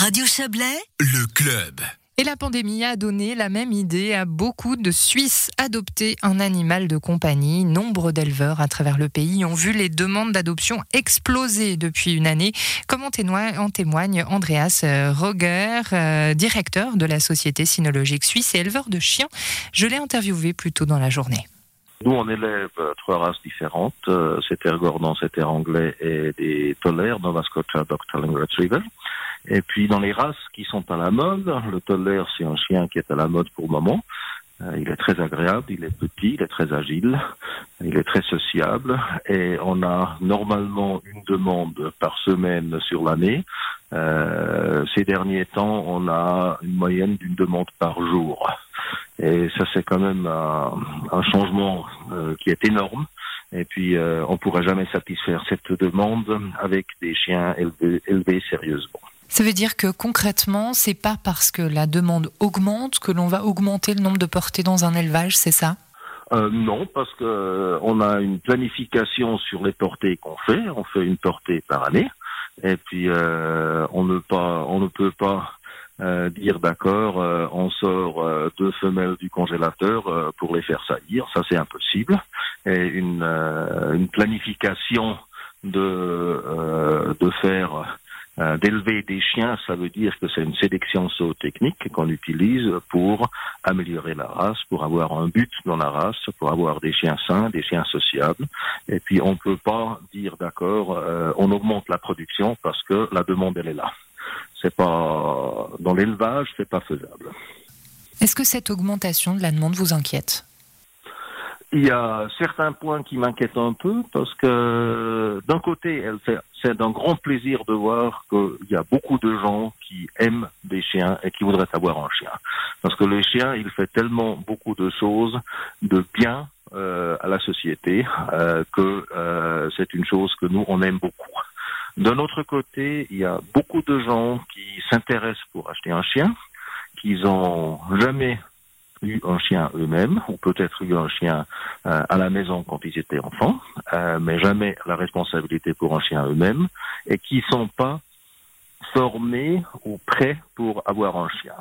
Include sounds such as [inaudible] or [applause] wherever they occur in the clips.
Radio Chablais, le club. Et la pandémie a donné la même idée à beaucoup de Suisses. Adopter un animal de compagnie, nombre d'éleveurs à travers le pays ont vu les demandes d'adoption exploser depuis une année, comme en témoigne, Andreas euh, Roger, euh, directeur de la Société cynologique suisse et éleveur de chiens. Je l'ai interviewé plus tôt dans la journée. Nous, on élève trois races différentes. Euh, c'était Gordon, c'était anglais et des tolères, Nova Scotia Dog-Telling Retriever. Et puis dans les races qui sont à la mode, le Toller, c'est un chien qui est à la mode pour le moment. Euh, il est très agréable, il est petit, il est très agile, il est très sociable et on a normalement une demande par semaine sur l'année. Euh, ces derniers temps, on a une moyenne d'une demande par jour. Et ça, c'est quand même un, changement euh, qui est énorme. Et puis, euh, on pourra jamais satisfaire cette demande avec des chiens élevés, élevés sérieusement. Ça veut dire que concrètement, c'est pas parce que la demande augmente que l'on va augmenter le nombre de portées dans un élevage, c'est ça? Euh, non, parce que euh, on a une planification sur les portées qu'on fait. On fait une portée par année, et puis euh, on ne pas, on ne peut pas euh, dire d'accord, euh, on sort euh, deux femelles du congélateur pour les faire saillir, ça c'est impossible. Et une, une planification de, de faire d'élever des chiens, ça veut dire que c'est une sélection zootechnique qu'on utilise pour améliorer la race, pour avoir un but dans la race, pour avoir des chiens sains, des chiens sociables. Et puis on ne peut pas dire d'accord, on augmente la production parce que la demande elle est là c'est pas dans l'élevage, c'est pas faisable. Est-ce que cette augmentation de la demande vous inquiète? Il y a certains points qui m'inquiètent un peu parce que d'un côté, c'est d'un grand plaisir de voir qu'il y a beaucoup de gens qui aiment des chiens et qui voudraient avoir un chien. Parce que le chien, il fait tellement beaucoup de choses de bien euh, à la société euh, que euh, c'est une chose que nous, on aime beaucoup. D'un autre côté, il y a beaucoup de gens qui s'intéressent pour acheter un chien, qui n'ont jamais eu un chien eux-mêmes, ou peut-être eu un chien euh, à la maison quand ils étaient enfants, euh, mais jamais la responsabilité pour un chien eux-mêmes, et qui sont pas formés ou prêts pour avoir un chien.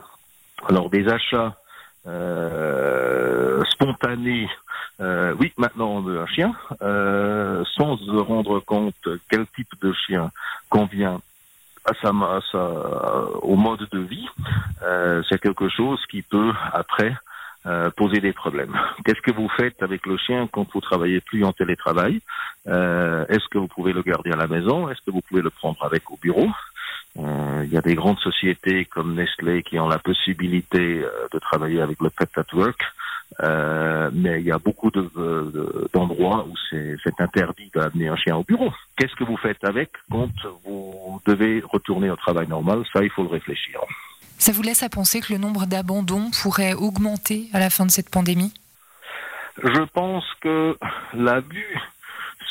Alors des achats euh, spontanés oui, maintenant on veut un chien, sans se rendre compte quel type de chien convient à sa, au mode de vie. C'est quelque chose qui peut après euh, poser des problèmes. [laughs] Qu'est-ce que vous faites avec le chien quand vous travaillez plus en télétravail euh, Est-ce que vous pouvez le garder à la maison? Est-ce que vous pouvez le prendre avec au bureau? Euh, il y a des grandes sociétés comme Nestlé qui ont la possibilité de travailler avec le Pet at Work. Euh, mais il y a beaucoup d'endroits de, où c'est interdit d'amener un chien au bureau. Qu'est-ce que vous faites avec quand vous devez retourner au travail normal? Ça, il faut le réfléchir. Ça vous laisse à penser que le nombre d'abandons pourrait augmenter à la fin de cette pandémie? Je pense que la vue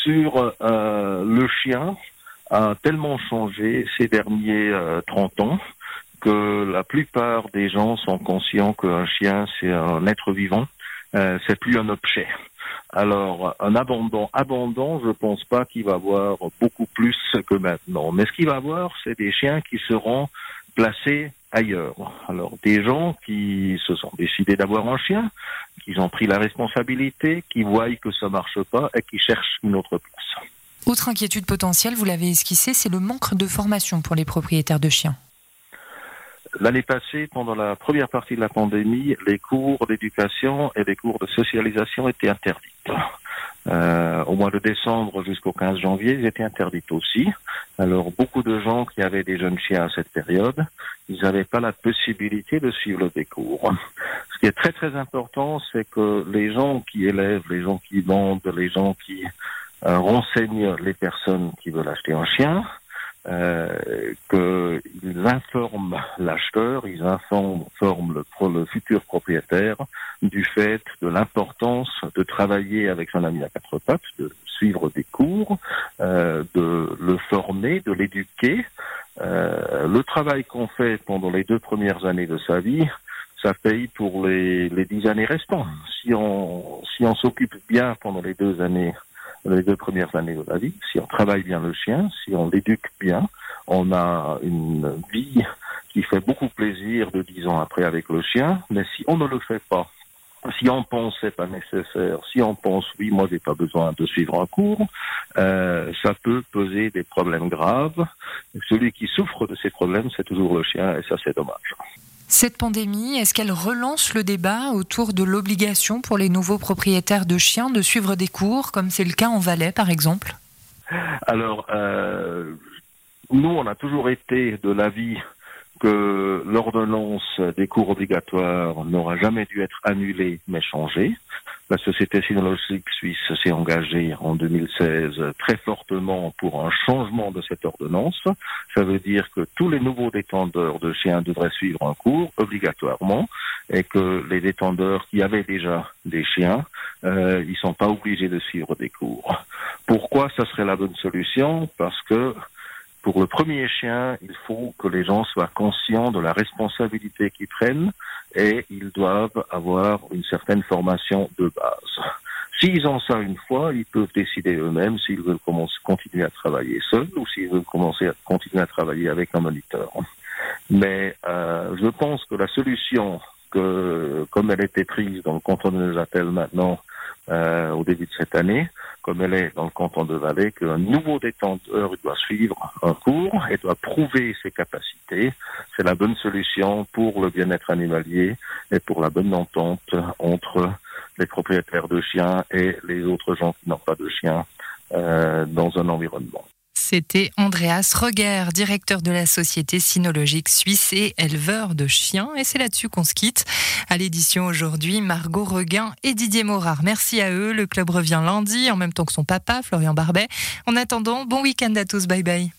sur euh, le chien a tellement changé ces derniers 30 euh, ans que la plupart des gens sont conscients qu'un chien, c'est un être vivant, euh, c'est plus un objet. Alors, un abandon, abandon, je pense pas qu'il va avoir beaucoup plus que maintenant. Mais ce qu'il va avoir, c'est des chiens qui seront placés ailleurs. Alors, des gens qui se sont décidés d'avoir un chien, qui ont pris la responsabilité, qui voient que ça marche pas et qui cherchent une autre place. Autre inquiétude potentielle, vous l'avez esquissé, c'est le manque de formation pour les propriétaires de chiens. L'année passée, pendant la première partie de la pandémie, les cours d'éducation et les cours de socialisation étaient interdits. Euh, au mois de décembre jusqu'au 15 janvier, ils étaient interdits aussi. Alors beaucoup de gens qui avaient des jeunes chiens à cette période, ils n'avaient pas la possibilité de suivre des cours. Ce qui est très très important, c'est que les gens qui élèvent, les gens qui vendent, les gens qui euh, renseignent les personnes qui veulent acheter un chien, euh, qu'ils informent l'acheteur, ils informent le, le, futur propriétaire du fait de l'importance de travailler avec son ami à quatre pattes, de suivre des cours, euh, de le former, de l'éduquer. Euh, le travail qu'on fait pendant les deux premières années de sa vie, ça paye pour les, les dix années restantes. Si on si on s'occupe bien pendant les deux années les deux premières années de la vie, si on travaille bien le chien, si on l'éduque bien, on a une vie qui fait beaucoup plaisir de dix ans après avec le chien, mais si on ne le fait pas, si on pense c'est pas nécessaire, si on pense oui, moi j'ai pas besoin de suivre un cours, euh, ça peut poser des problèmes graves. Celui qui souffre de ces problèmes, c'est toujours le chien, et ça c'est dommage. Cette pandémie, est-ce qu'elle relance le débat autour de l'obligation pour les nouveaux propriétaires de chiens de suivre des cours, comme c'est le cas en Valais par exemple? Alors, euh, nous, on a toujours été de l'avis que l'ordonnance des cours obligatoires n'aura jamais dû être annulée mais changée. La Société sinologique suisse s'est engagée en 2016 très fortement pour un changement de cette ordonnance. Ça veut dire que tous les nouveaux détendeurs de chiens devraient suivre un cours obligatoirement et que les détendeurs qui avaient déjà des chiens, euh, ils sont pas obligés de suivre des cours. Pourquoi ça serait la bonne solution? Parce que pour le premier chien, il faut que les gens soient conscients de la responsabilité qu'ils prennent et ils doivent avoir une certaine formation de base. S'ils ont ça une fois, ils peuvent décider eux-mêmes s'ils veulent continuer à travailler seuls ou s'ils veulent commencer continuer à travailler avec un moniteur. Mais euh, je pense que la solution, que, comme elle était prise dans le canton de Neuchâtel maintenant, euh, au début de cette année, comme elle est dans le canton de Valais, qu'un nouveau détenteur doit suivre un cours et doit prouver ses capacités. C'est la bonne solution pour le bien-être animalier et pour la bonne entente entre les propriétaires de chiens et les autres gens qui n'ont pas de chiens euh, dans un environnement. C'était Andreas Roger, directeur de la Société Cynologique Suisse et éleveur de chiens. Et c'est là-dessus qu'on se quitte. À l'édition aujourd'hui, Margot Reguin et Didier Morard. Merci à eux. Le club revient lundi en même temps que son papa, Florian Barbet. En attendant, bon week-end à tous. Bye bye.